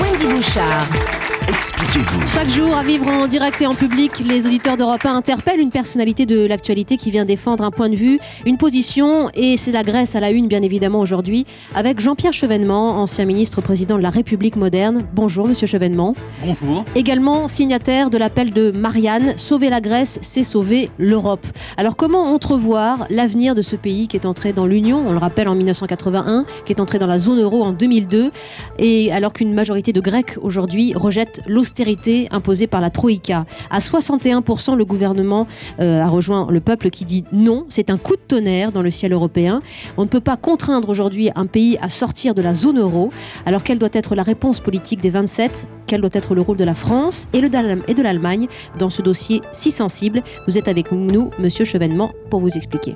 Wendy Bouchard. Expliquez-vous. Chaque jour, à vivre en direct et en public, les auditeurs d'Europe 1 interpellent une personnalité de l'actualité qui vient défendre un point de vue, une position, et c'est la Grèce à la une, bien évidemment, aujourd'hui, avec Jean-Pierre Chevènement, ancien ministre président de la République moderne. Bonjour, monsieur Chevènement. Bonjour. Également signataire de l'appel de Marianne, sauver la Grèce, c'est sauver l'Europe. Alors, comment entrevoir l'avenir de ce pays qui est entré dans l'Union, on le rappelle en 1981, qui est entré dans la zone euro en 2002, et alors qu'une majorité de Grecs aujourd'hui rejette l'austérité imposée par la Troïka. À 61%, le gouvernement euh, a rejoint le peuple qui dit non. C'est un coup de tonnerre dans le ciel européen. On ne peut pas contraindre aujourd'hui un pays à sortir de la zone euro. Alors quelle doit être la réponse politique des 27 Quel doit être le rôle de la France et, de l'Allemagne dans ce dossier si sensible? Vous êtes avec nous, monsieur Chevènement, pour vous expliquer.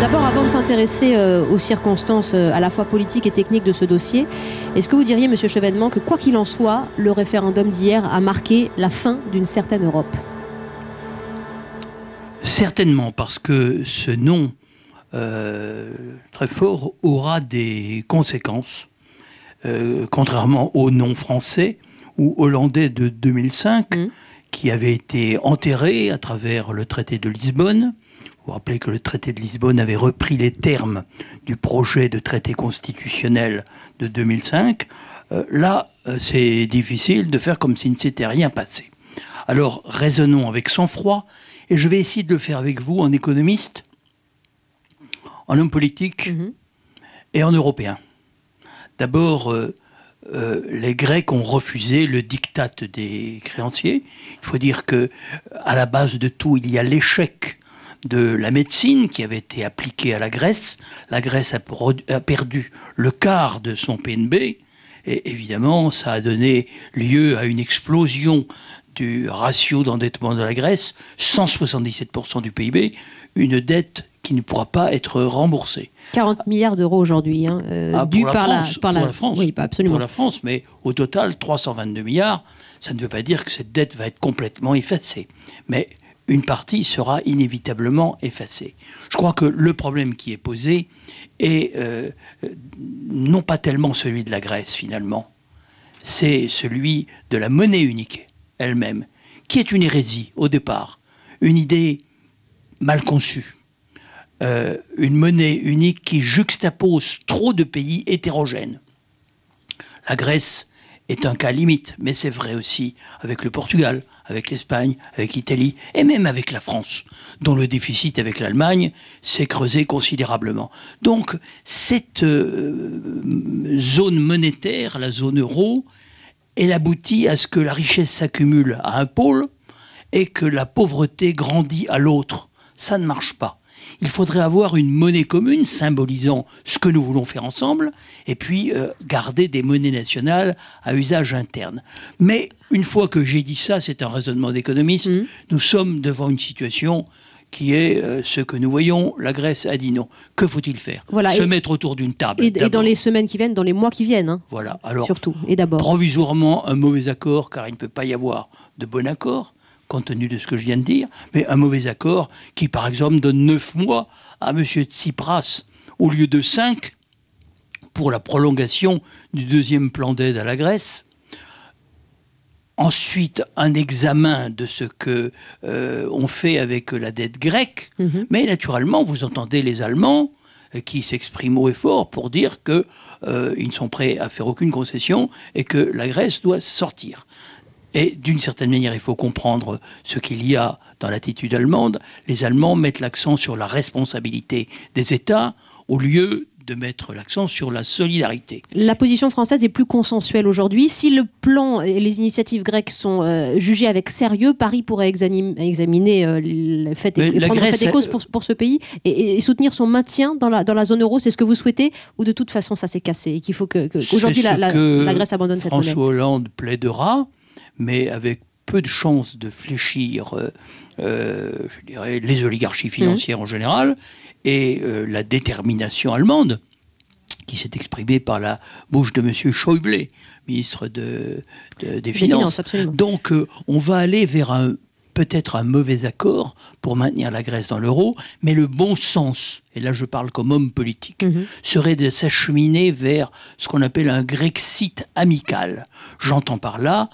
D'abord, avant de s'intéresser euh, aux circonstances euh, à la fois politiques et techniques de ce dossier, est-ce que vous diriez, Monsieur Chevènement, que quoi qu'il en soit, le référendum d'hier a marqué la fin d'une certaine Europe? Certainement, parce que ce nom euh, très fort aura des conséquences, contrairement au nom français ou hollandais de 2005, Mhm. qui avait été enterré à travers le traité de Lisbonne. Vous vous rappelez que le traité de Lisbonne avait repris les termes du projet de traité constitutionnel de 2005. Euh, là, euh, c'est difficile de faire comme s'il ne s'était rien passé. Alors, raisonnons avec sang-froid, et je vais essayer de le faire avec vous en économiste, en homme politique Mhm. et en européen. D'abord, euh, euh, les Grecs ont refusé le diktat des créanciers. Il faut dire que à la base de tout, il y a l'échec de la médecine qui avait été appliquée à la Grèce. La Grèce a, perdu le quart de son PNB. Et évidemment, ça a donné lieu à une explosion du ratio d'endettement de la Grèce, 177% du PIB, une dette qui ne pourra pas être remboursée. 40 milliards d'euros aujourd'hui, hein, euh, Ah, dû la par, France, la, par pour la France, Oui, pas absolument. Pour la France, mais au total, 322 milliards, ça ne veut pas dire que cette dette va être complètement effacée. Mais une partie sera inévitablement effacée. Je crois que le problème qui est posé est euh, euh, non pas tellement celui de la Grèce finalement, c'est celui de la monnaie unique elle-même, qui est une hérésie au départ, une idée mal conçue. Euh, une monnaie unique qui juxtapose trop de pays hétérogènes. La Grèce est un cas limite, mais c'est vrai aussi avec le Portugal, avec l'Espagne, avec l'Italie et même avec la France, dont le déficit avec l'Allemagne s'est creusé considérablement. Donc cette euh, zone monétaire, la zone euro, elle aboutit à ce que la richesse s'accumule à un pôle et que la pauvreté grandit à l'autre. Ça ne marche pas. Il faudrait avoir une monnaie commune symbolisant ce que nous voulons faire ensemble et puis euh, garder des monnaies nationales à usage interne. Mais une fois que j'ai dit ça, c'est un raisonnement d'économiste, Mhm. nous sommes devant une situation qui est euh, ce que nous voyons. La Grèce a dit non. Que faut-il faire? Voilà, Se et- mettre autour d'une table. Et, et dans les semaines qui viennent, dans les mois qui viennent, hein, Voilà. Alors, surtout, et d'abord. provisoirement un mauvais accord, car il ne peut pas y avoir de bon accord, compte tenu de ce que je viens de dire, mais un mauvais accord qui, par exemple, donne neuf mois à M. Tsipras au lieu de cinq pour la prolongation du deuxième plan d'aide à la Grèce. Ensuite, un examen de ce que euh, on fait avec la dette grecque. Mhm. Mais naturellement, vous entendez les Allemands euh, qui s'expriment haut et fort pour dire que euh, ils ne sont prêts à faire aucune concession et que la Grèce doit sortir. Et d'une certaine manière, il faut comprendre ce qu'il y a dans l'attitude allemande. Les Allemands mettent l'accent sur la responsabilité des États au lieu de mettre l'accent sur la solidarité. La position française est plus consensuelle aujourd'hui. Si le plan et les initiatives grecques sont euh, jugées avec sérieux, Paris pourrait exanim- examiner euh, le fait et, prendre Grèce fait et a- cause pour, pour ce pays et, et soutenir son maintien dans la, dans la zone euro. C'est ce que vous souhaitez ou de toute façon ça s'est cassé et qu'il faut que, aujourd'hui la Grèce abandonne cette monnaie? François Hollande plaidera, mais avec peu de chances de fléchir, euh, euh, je dirais, les oligarchies financières en général et euh, la détermination allemande qui s'est exprimée par la bouche de M. Schäuble, ministre de, de- des Des Finances. Donc, euh, on va aller vers un peut-être un mauvais accord pour maintenir la Grèce dans l'euro, mais le bon sens, et là je parle comme homme politique, Mhm. serait de s'acheminer vers ce qu'on appelle un Grexit amical. J'entends par là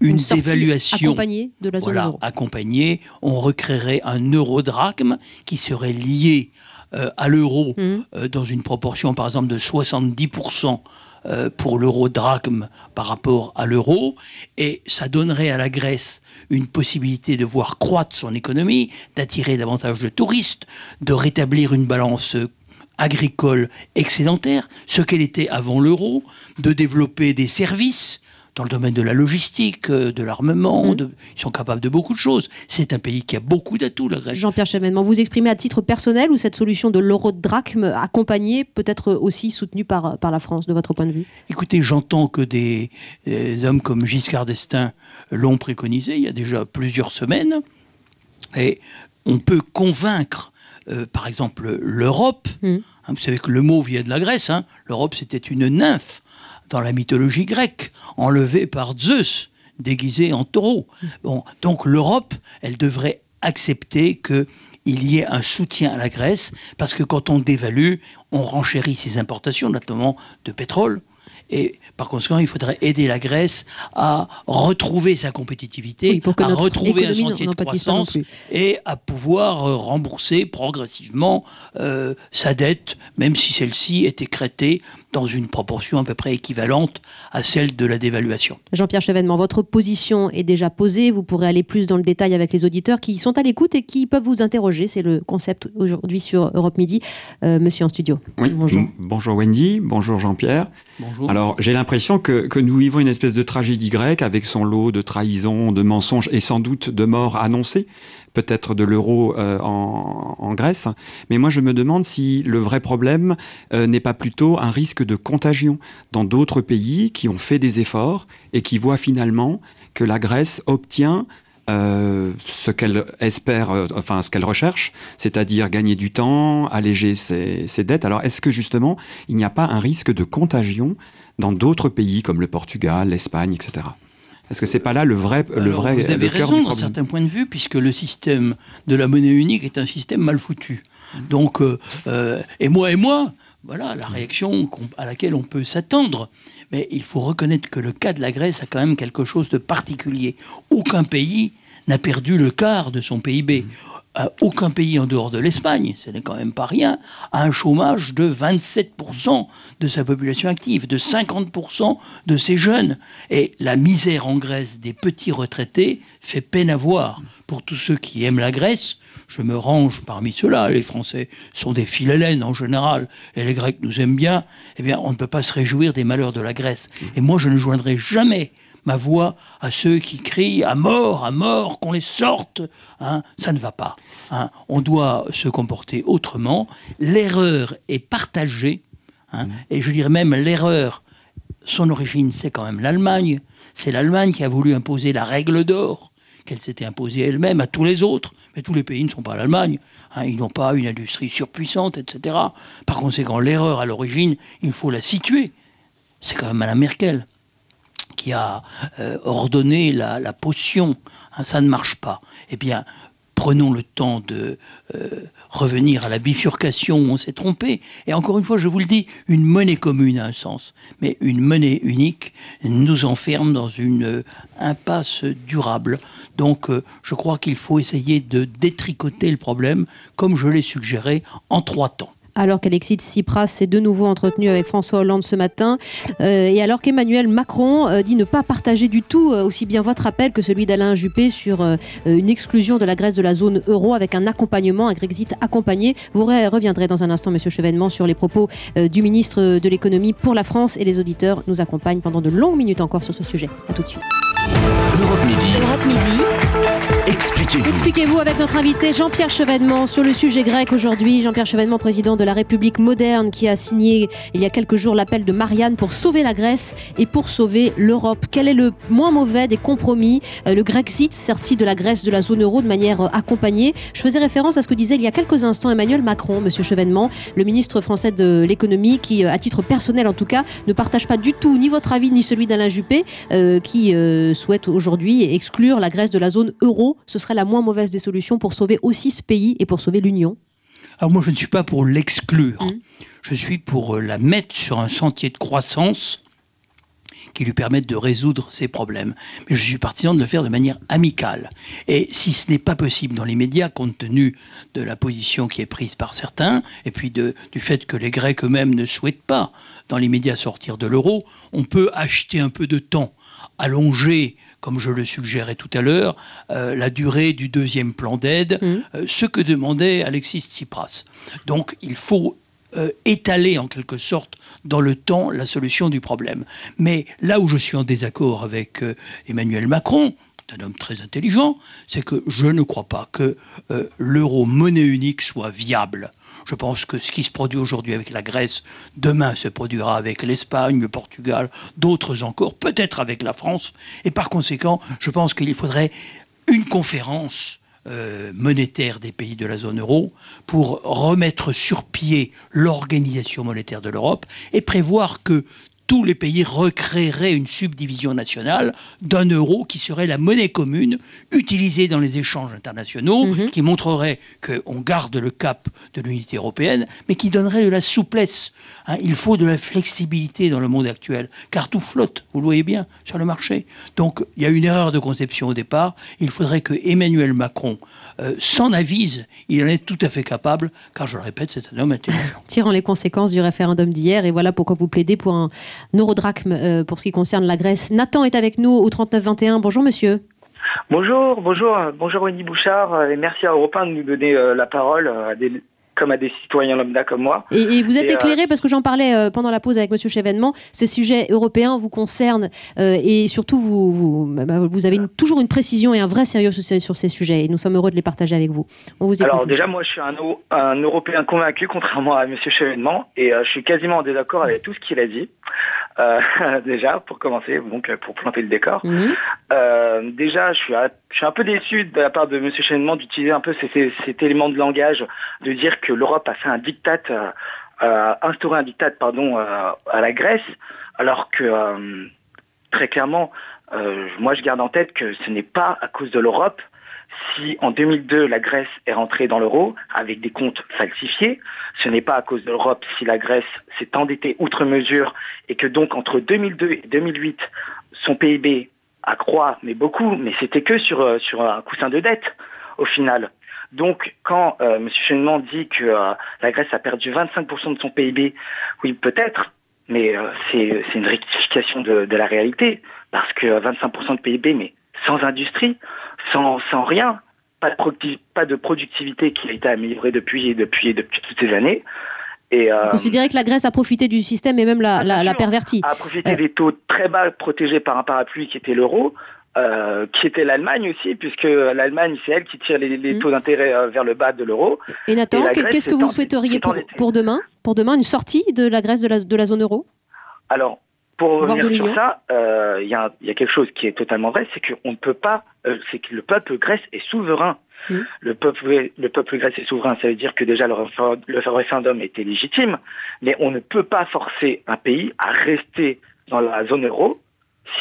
une, dévaluation accompagnée de la zone voilà, euro. accompagné, on recréerait un eurodrachme qui serait lié euh, à l'euro Mhm. euh, dans une proportion, par exemple, de 70% euh, pour l'euro-drachme par rapport à l'euro, et ça donnerait à la Grèce une possibilité de voir croître son économie, d'attirer davantage de touristes, de rétablir une balance euh, agricole excédentaire, ce qu'elle était avant l'euro, de développer des services dans le domaine de la logistique, euh, de l'armement, Mhm. de- ils sont capables de beaucoup de choses. C'est un pays qui a beaucoup d'atouts, la Grèce. Jean-Pierre Chevènement, vous exprimez à titre personnel ou cette solution de l'euro de drachme accompagnée, peut-être aussi soutenue par, par la France, de votre point de vue? Écoutez, j'entends que des, hommes comme Giscard d'Estaing l'ont préconisé il y a déjà plusieurs semaines. Et on peut convaincre, euh, par exemple, l'Europe. Mm. Hein, vous savez que le mot vient de la Grèce. hein. L'Europe, c'était une nymphe dans la mythologie grecque, enlevée par Zeus, déguisée en taureau. Bon, donc l'Europe, elle devrait accepter que il y ait un soutien à la Grèce, parce que quand on dévalue, on renchérit ses importations, notamment de pétrole. Et par conséquent, il faudrait aider la Grèce à retrouver sa compétitivité, Oui, pour que à retrouver un sentier de croissance et à pouvoir euh, rembourser progressivement euh, sa dette, même si celle-ci est écrêtée dans une proportion à peu près équivalente à celle de la dévaluation. Jean-Pierre Chevènement, votre position est déjà posée. Vous pourrez aller plus dans le détail avec les auditeurs qui sont à l'écoute et qui peuvent vous interroger. C'est le concept aujourd'hui sur Europe Midi. Euh, monsieur en studio. Oui, Bonjour. bonjour Wendy, bonjour Jean-Pierre. Bonjour. Alors j'ai l'impression que, que nous vivons une espèce de tragédie grecque avec son lot de trahisons, de mensonges et sans doute de morts annoncées, peut-être de l'euro euh, en, en Grèce. Mais moi je me demande si le vrai problème euh, n'est pas plutôt un risque de contagion dans d'autres pays qui ont fait des efforts et qui voient finalement que la Grèce obtient euh, ce qu'elle espère, euh, enfin ce qu'elle recherche, c'est-à-dire gagner du temps, alléger ses, ses dettes. Alors est-ce que justement il n'y a pas un risque de contagion dans d'autres pays comme le Portugal, l'Espagne, etc. Est-ce que c'est pas là le vrai, le Alors, vrai, vous avez le raison du dans problème? certains points de vue, puisque le système de la monnaie unique est un système mal foutu. Donc, euh, et moi et moi, voilà la réaction qu'on- à laquelle on peut s'attendre. Mais il faut reconnaître que le cas de la Grèce a quand même quelque chose de particulier. Aucun pays n'a perdu le quart de son PIB. Euh, aucun pays en dehors de l'Espagne, ce n'est quand même pas rien, a un chômage de 27% de sa population active, de 50% de ses jeunes. Et la misère en Grèce des petits retraités fait peine à voir. Pour tous ceux qui aiment la Grèce, je me range parmi ceux-là. Les Français sont des philhellènes en général, et les Grecs nous aiment bien. Eh bien, on ne peut pas se réjouir des malheurs de la Grèce. Et moi, je ne joindrai jamais ma voix à ceux qui crient à mort, à mort, qu'on les sorte. Hein, ça ne va pas. hein. On doit se comporter autrement. L'erreur est partagée. hein, Et je dirais même l'erreur, son origine, c'est quand même l'Allemagne. C'est l'Allemagne qui a voulu imposer la règle d'or qu'elle s'était imposée elle-même à tous les autres. Mais tous les pays ne sont pas l'Allemagne. hein, ils n'ont pas une industrie surpuissante, etc. Par conséquent, l'erreur à l'origine, il faut la situer. C'est quand même Mme Merkel qui a euh, ordonné la, potion. Hein, ça ne marche pas. Eh bien, prenons le temps de euh, revenir à la bifurcation où on s'est trompé. Et encore une fois, je vous le dis, une monnaie commune a un sens, mais une monnaie unique nous enferme dans une euh, impasse durable. Donc, je crois qu'il faut essayer de détricoter le problème, comme je l'ai suggéré, en trois temps. Alors qu'Alexis Tsipras s'est de nouveau entretenu avec François Hollande ce matin, euh, et alors qu'Emmanuel Macron euh, dit ne pas partager du tout euh, aussi bien votre appel que celui d'Alain Juppé sur euh, une exclusion de la Grèce de la zone euro avec un accompagnement, un Grexit accompagné. Vous re- reviendrez dans un instant, Monsieur Chevènement, sur les propos euh, du ministre de l'économie pour la France et les auditeurs nous accompagnent pendant de longues minutes encore sur ce sujet. À tout de suite. Europe Midi. Europe Midi. Explique Expliquez-vous. Avec notre invité Jean-Pierre Chevènement sur le sujet grec aujourd'hui. Jean-Pierre Chevènement, président de la République moderne, qui a signé il y a quelques jours l'appel de Marianne pour sauver la Grèce et pour sauver l'Europe. Quel est le moins mauvais des compromis euh, Le Grexit, sorti de la Grèce de la zone euro de manière euh, accompagnée? Je faisais référence à ce que disait il y a quelques instants Emmanuel Macron, monsieur Chevènement, le ministre français de l'économie, qui, euh, à titre personnel en tout cas, ne partage pas du tout ni votre avis ni celui d'Alain Juppé, qui souhaite aujourd'hui exclure la Grèce de la zone euro. Ce serait la moins mauvaise des solutions pour sauver aussi ce pays et pour sauver l'Union Alors moi, je ne suis pas pour l'exclure. Mmh. Je suis pour la mettre sur un sentier de croissance qui lui permette de résoudre ses problèmes. Mais je suis partisan de le faire de manière amicale. Et si ce n'est pas possible dans les médias, compte tenu de la position qui est prise par certains, et puis de, du fait que les Grecs eux-mêmes ne souhaitent pas dans les médias sortir de l'euro, on peut acheter un peu de temps, allonger comme je le suggérais tout à l'heure, euh, la durée du deuxième plan d'aide, mmh. euh, ce que demandait Alexis Tsipras. Donc il faut euh, étaler en quelque sorte dans le temps la solution du problème. Mais là où je suis en désaccord avec Emmanuel Macron, un homme très intelligent, c'est que je ne crois pas que l'euro monnaie unique soit viable. Je pense que ce qui se produit aujourd'hui avec la Grèce, demain se produira avec l'Espagne, le Portugal, d'autres encore, peut-être avec la France. Et par conséquent, je pense qu'il faudrait une conférence euh, monétaire des pays de la zone euro pour remettre sur pied l'organisation monétaire de l'Europe et prévoir que tous les pays recréeraient une subdivision nationale d'un euro qui serait la monnaie commune utilisée dans les échanges internationaux, mhm. qui montrerait qu'on garde le cap de l'unité européenne, mais qui donnerait de la souplesse. Hein. il faut de la flexibilité dans le monde actuel, car tout flotte, vous le voyez bien, sur le marché. Donc il y a une erreur de conception au départ. Il faudrait que Emmanuel Macron euh, s'en avise. Il en est tout à fait capable, car je le répète, c'est un homme intelligent. Tirant les conséquences du référendum d'hier, et voilà pourquoi vous plaidez pour un neurodrachme euh, pour ce qui concerne la Grèce. Nathan est avec nous au 3921. Bonjour monsieur. Bonjour, bonjour, bonjour Wendy Bouchard et merci à Europe 1 de nous donner euh, la parole comme à des citoyens lambda comme moi. Et, vous êtes euh, éclairé, parce que j'en parlais euh, pendant la pause avec Monsieur Chevènement, ces sujets européens vous concernent euh, et surtout vous, vous, bah, bah, vous avez toujours une précision et un vrai sérieux sur, ces sujets et nous sommes heureux de les partager avec vous. On vous Alors déjà, moi je suis un, un, Européen convaincu, contrairement à Monsieur Chevènement, et je suis quasiment en désaccord avec tout ce qu'il a dit. Euh, déjà pour commencer, donc pour planter le décor. Mhm. Euh, déjà, je suis, je suis un peu déçu de la part de Monsieur Chevènement d'utiliser un peu cet élément de langage, de dire que l'Europe a fait un diktat, euh, instauré un diktat, pardon, à la Grèce, alors que très clairement, moi je garde en tête que ce n'est pas à cause de l'Europe si en 2002 la Grèce est rentrée dans l'euro avec des comptes falsifiés, ce n'est pas à cause de l'Europe si la Grèce s'est endettée outre mesure et que donc entre 2002 et 2008 son PIB accroît, mais beaucoup, mais c'était que sur, euh, sur un coussin de dette au final. Donc, quand euh, M. Chenement dit que euh, la Grèce a perdu 25% de son PIB, oui, peut-être, mais c'est une rectification de, de, la réalité, parce que 25% de PIB, mais sans industrie, sans, sans rien, pas de, pas de productivité qui a été améliorée depuis, depuis, depuis toutes ces années. Et, euh, Vous considérez que la Grèce a profité du système et même la, la, perverti A profité euh. des taux très bas protégés par un parapluie qui était l'euro, euh, qui était l'Allemagne aussi, puisque l'Allemagne, c'est elle qui tire les, les mmh. taux d'intérêt vers le bas de l'euro. Et Nathan, qu'est-ce que vous souhaiteriez pour, pour, demain Pour demain, une sortie de la Grèce de la, de la zone euro? Alors, pour revenir sur ça, il euh, y, a, quelque chose qui est totalement vrai, c'est qu'on ne peut pas, euh, c'est que le peuple grec est souverain. Le, peuple, le peuple grec est souverain, ça veut dire que déjà le, référendum était légitime, mais on ne peut pas forcer un pays à rester dans la zone euro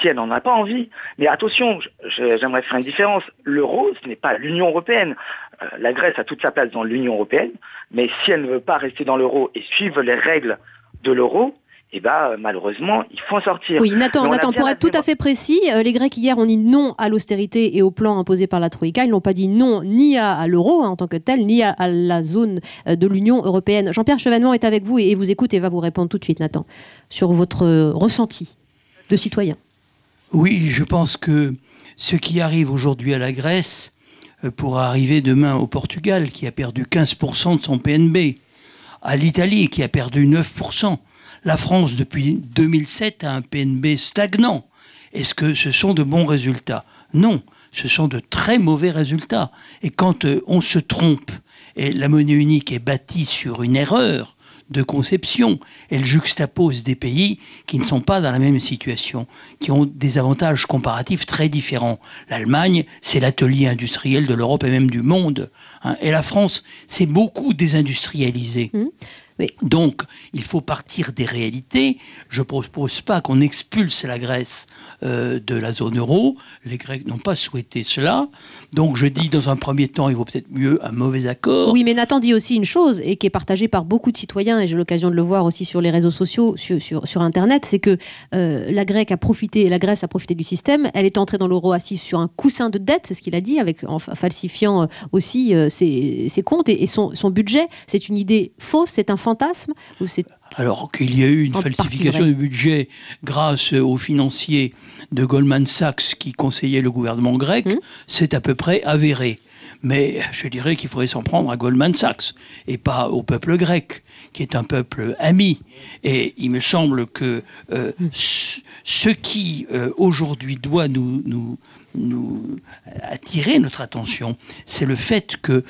si elle n'en a pas envie. Mais attention, j'aimerais faire une différence. L'euro, ce n'est pas l'Union européenne. Euh, la Grèce a toute sa place dans l'Union européenne, mais si elle ne veut pas rester dans l'euro et suivre les règles de l'euro, eh ben, malheureusement, il faut en sortir. Oui, Nathan, Nathan pour être tout à fait précis, euh, les Grecs hier ont dit non à l'austérité et au plan imposé par la Troïka. Ils n'ont pas dit non ni à, l'euro hein, en tant que tel, ni à, la zone euh, de l'Union européenne. Jean-Pierre Chevènement est avec vous et, vous écoute et va vous répondre tout de suite, Nathan, sur votre euh, ressenti de citoyen. Oui, je pense que ce qui arrive aujourd'hui à la Grèce pourra arriver demain au Portugal, qui a perdu 15% de son PNB, à l'Italie, qui a perdu 9%. La France, depuis 2007, a un PNB stagnant. Est-ce que ce sont de bons résultats? Non. ce sont de très mauvais résultats. Et quand euh, on se trompe, et la monnaie unique est bâtie sur une erreur, de conception. Elle juxtapose des pays qui ne sont pas dans la même situation, qui ont des avantages comparatifs très différents. L'Allemagne, c'est l'atelier industriel de l'Europe et même du monde. Hein. Et la France, c'est beaucoup désindustrialisé. Mmh. Donc, il faut partir des réalités. Je ne propose pas qu'on expulse la Grèce euh, de la zone euro. Les Grecs n'ont pas souhaité cela. Donc, je dis, dans un premier temps, il vaut peut-être mieux un mauvais accord. Oui, mais Nathan dit aussi une chose, et qui est partagée par beaucoup de citoyens, et j'ai l'occasion de le voir aussi sur les réseaux sociaux, sur, Internet, c'est que euh, la, Grèce a profité, la Grèce a profité du système. Elle est entrée dans l'euro assise sur un coussin de dette, c'est ce qu'il a dit, avec, en falsifiant euh, aussi ses, comptes et, son, son budget. C'est une idée fausse, c'est un fantasme alors qu'il y a eu une falsification du budget grâce aux financiers de Goldman Sachs qui conseillaient le gouvernement grec, hum. c'est à peu près avéré. Mais je dirais qu'il faudrait s'en prendre à Goldman Sachs et pas au peuple grec, qui est un peuple ami. Et il me semble que euh, hum. ce qui euh, aujourd'hui doit nous, nous, nous attirer notre attention, c'est le fait que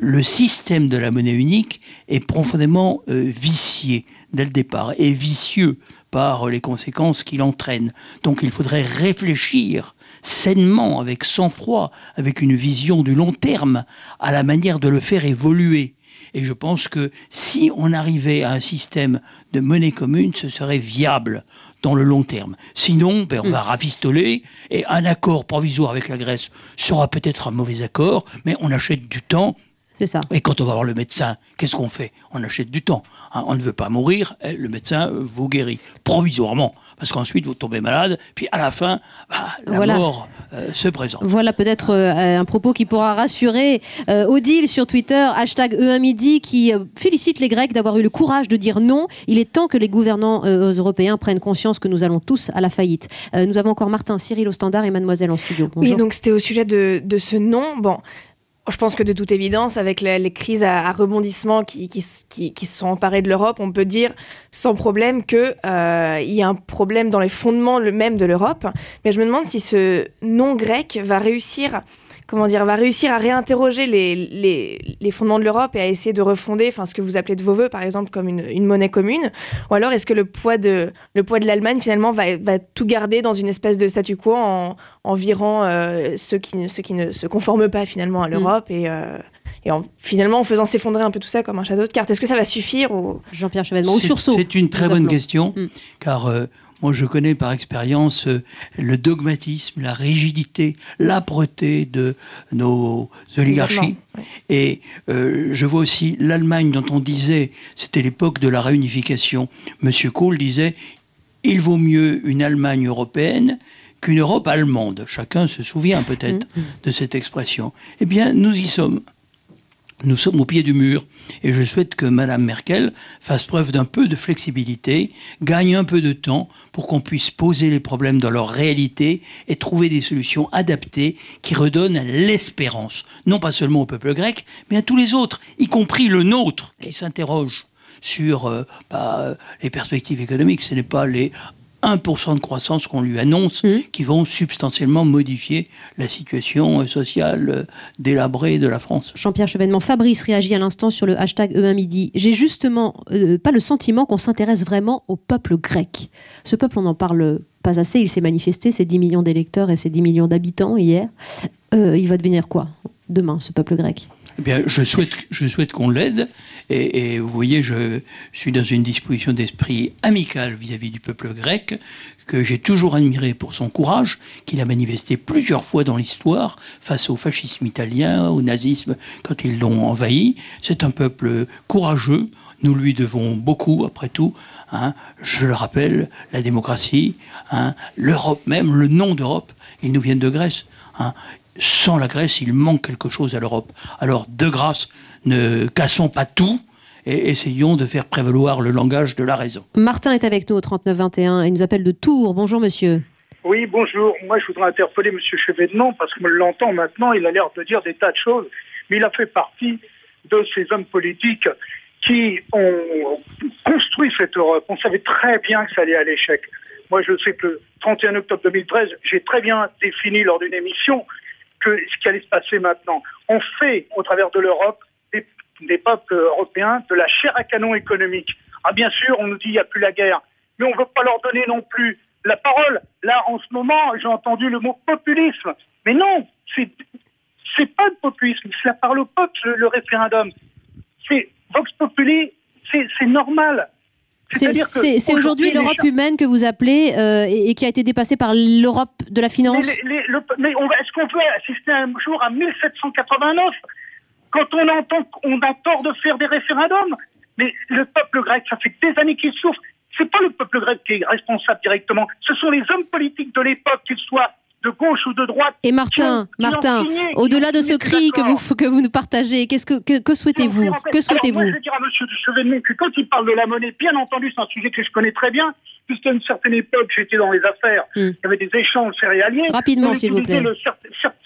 le système de la monnaie unique est profondément euh, vicié dès le départ, et vicieux par les conséquences qu'il entraîne. Donc il faudrait réfléchir sainement, avec sang-froid, avec une vision du long terme, à la manière de le faire évoluer. Et je pense que si on arrivait à un système de monnaie commune, ce serait viable dans le long terme. Sinon, ben, on va mm. rafistoler et un accord provisoire avec la Grèce sera peut-être un mauvais accord, mais on achète du temps c'est ça. Et quand on va voir le médecin, qu'est-ce qu'on fait? On achète du temps. Hein, on ne veut pas mourir, le médecin vous guérit provisoirement, parce qu'ensuite vous tombez malade, puis à la fin, bah, la mort euh, se présente. Voilà peut-être euh, un propos qui pourra rassurer euh, Odile sur Twitter, hashtag E1 midi, qui félicite les Grecs d'avoir eu le courage de dire non. Il est temps que les gouvernants européens prennent conscience que nous allons tous à la faillite. nous avons encore Martin, Cyril au standard et Mademoiselle en studio. Bonjour. Oui, donc c'était au sujet de, de ce non. Bon, je pense que de toute évidence, avec les, crises à, rebondissement qui, qui, qui, se sont emparées de l'Europe, on peut dire sans problème qu'il euh, y a un problème dans les fondements même de l'Europe. Mais je me demande si ce non grec va réussir comment dire, va réussir à réinterroger les, les, les fondements de l'Europe et à essayer de refonder, enfin, ce que vous appelez de vos voeux, par exemple, comme une, une monnaie commune Ou alors est-ce que le poids de, le poids de l'Allemagne, finalement, va, va tout garder dans une espèce de statu quo en, en virant euh, ceux, qui, ceux qui ne se conforment pas, finalement, à l'Europe et. Euh, et en, finalement en faisant s'effondrer un peu tout ça comme un château de cartes? Est-ce que ça va suffire ou... Jean-Pierre Chevènement, ou sursaut C'est une très bonne question, mm. car euh, moi, je connais par expérience euh, le dogmatisme, la rigidité, l'âpreté de nos oligarchies. Et euh, je vois aussi l'Allemagne dont on disait, c'était l'époque de la réunification. Monsieur Kohl disait, il vaut mieux une Allemagne européenne qu'une Europe allemande. Chacun se souvient peut-être mm. de cette expression. Eh bien, nous y sommes. Nous sommes au pied du mur et je souhaite que Mme Merkel fasse preuve d'un peu de flexibilité, gagne un peu de temps pour qu'on puisse poser les problèmes dans leur réalité et trouver des solutions adaptées qui redonnent l'espérance, non pas seulement au peuple grec, mais à tous les autres, y compris le nôtre, qui s'interroge sur euh, bah, les perspectives économiques. Ce n'est pas les 1% de croissance qu'on lui annonce, mmh. qui vont substantiellement modifier la situation sociale euh, délabrée de la France. Jean-Pierre Chevènement, Fabrice réagit à l'instant sur le hashtag E1 midi. J'ai justement euh, pas le sentiment qu'on s'intéresse vraiment au peuple grec. Ce peuple, on n'en parle pas assez. Il s'est manifesté, ses 10 millions d'électeurs et ses 10 millions d'habitants hier. Euh, il va devenir quoi demain, ce peuple grec? Eh bien, je souhaite, je souhaite qu'on l'aide. Et, vous voyez, je suis dans une disposition d'esprit amicale vis-à-vis du peuple grec, que j'ai toujours admiré pour son courage, qu'il a manifesté plusieurs fois dans l'histoire face au fascisme italien, au nazisme, quand ils l'ont envahi. C'est un peuple courageux. Nous lui devons beaucoup, après tout. Hein. Je le rappelle, la démocratie, hein, l'Europe même, le nom d'Europe, ils nous viennent de Grèce. Hein sans la Grèce, il manque quelque chose à l'Europe. Alors, de grâce, ne cassons pas tout et essayons de faire prévaloir le langage de la raison. Martin est avec nous au 3921 et nous appelle de Tours. Bonjour monsieur. Oui, bonjour. Moi, je voudrais interpeller monsieur Chevènement parce que me l'entend maintenant, il a l'air de dire des tas de choses, mais il a fait partie de ces hommes politiques qui ont construit cette Europe. On savait très bien que ça allait à l'échec. Moi, je sais que le 31 octobre 2013, j'ai très bien défini lors d'une émission que, ce qui allait se passer maintenant. On fait, au travers de l'Europe, des, peuples européens de la chair à canon économique. Ah, bien sûr, on nous dit qu'il n'y a plus la guerre, mais on ne veut pas leur donner non plus la parole. Là, en ce moment, j'ai entendu le mot populisme. Mais non, c'est c'est pas le populisme, c'est la parole au peuple, le, référendum. C'est Vox Populi, c'est normal. C'est aujourd'hui l'Europe humaine que vous appelez euh, et, qui a été dépassée par l'Europe de la finance Mais, mais est-ce qu'on peut assister un jour à 1789 quand on entend qu'on a tort de faire des référendums Mais le peuple grec, ça fait des années qu'il souffre. C'est pas le peuple grec qui est responsable directement. Ce sont les hommes politiques de l'époque, qu'ils soient de gauche ou de droite. Et Martin, Martin, au-delà de ce cri que vous, que vous nous partagez, qu'est-ce que, que, souhaitez-vous Que souhaitez-vous Je vais dire à M. Chevènement que quand il parle de la monnaie, bien entendu, c'est un sujet que je connais très bien, puisqu'à une certaine époque, j'étais dans les affaires, hmm. il y avait des échanges céréaliers. Rapidement, s'il vous plaît. Le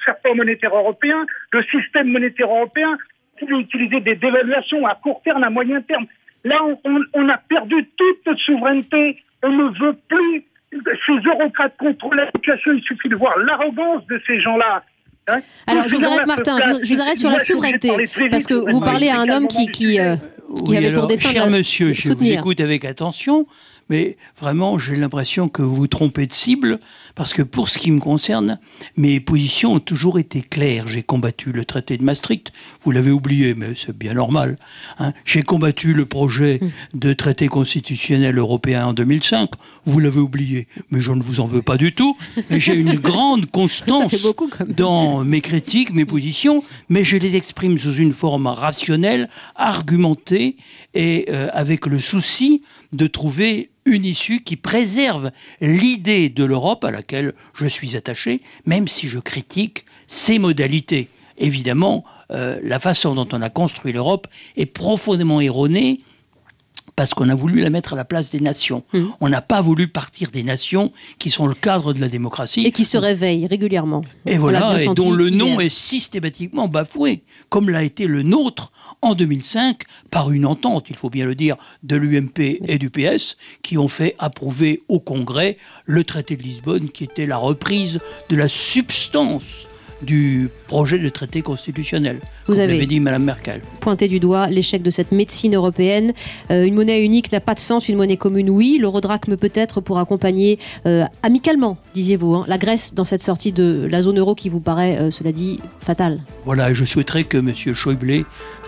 serpent monétaire européen, le système monétaire européen, pouvait utiliser des dévaluations à court terme, à moyen terme. Là, on, on a perdu toute notre souveraineté. On ne veut plus ces eurocrates contrôlent la situation. Il suffit de voir l'arrogance de ces gens-là. Hein. Alors, je vous arrête, Martin, je, vous arrête sur la souveraineté, parce que vous parlez à un homme qui, qui, euh, qui avait pour dessein cher monsieur, je vous écoute avec attention, mais vraiment, j'ai l'impression que vous vous trompez de cible, parce que pour ce qui me concerne, mes positions ont toujours été claires. J'ai combattu le traité de Maastricht, vous l'avez oublié, mais c'est bien normal. Hein. J'ai combattu le projet hmm. de traité constitutionnel européen en 2005, vous l'avez oublié, mais je ne vous en veux pas du tout. J'ai une grande constance dans mes critiques, mes positions, mais je les exprime sous une forme rationnelle, argumentée, et euh, avec le souci de trouver une issue qui préserve l'idée de l'Europe à laquelle je suis attaché, même si je critique ses modalités. Évidemment, euh, la façon dont on a construit l'Europe est profondément erronée parce qu'on a voulu la mettre à la place des nations. Mmh. On n'a pas voulu partir des nations qui sont le cadre de la démocratie. Et qui se réveillent régulièrement. Et voilà, et dont le nom est systématiquement bafoué, comme l'a été le nôtre en 2005 par une entente, il faut bien le dire, de l'UMP et du PS, qui ont fait approuver au Congrès le traité de Lisbonne, qui était la reprise de la substance du projet de traité constitutionnel. Vous avez dit, Madame Merkel. Pointé du doigt l'échec de cette médecine européenne. Euh, une monnaie unique n'a pas de sens, une monnaie commune, oui. L'eurodrachme peut-être pour accompagner euh, amicalement, disiez-vous, hein, la Grèce dans cette sortie de la zone euro qui vous paraît, euh, cela dit, fatale. Voilà, je souhaiterais que M. Schäuble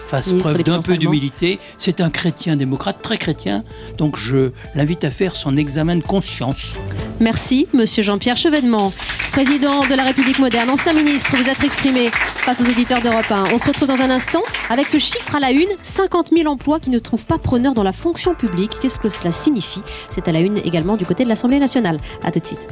fasse preuve d'un peu d'humilité. C'est un chrétien démocrate, très chrétien, donc je l'invite à faire son examen de conscience. Merci, Monsieur Jean-Pierre Chevènement, président de la République moderne, ancien ministre. Vous êtes exprimé face aux auditeurs d'Europe 1. On se retrouve dans un instant avec ce chiffre à la une 50 000 emplois qui ne trouvent pas preneur dans la fonction publique. Qu'est-ce que cela signifie? C'est à la une également du côté de l'Assemblée nationale. A tout de suite.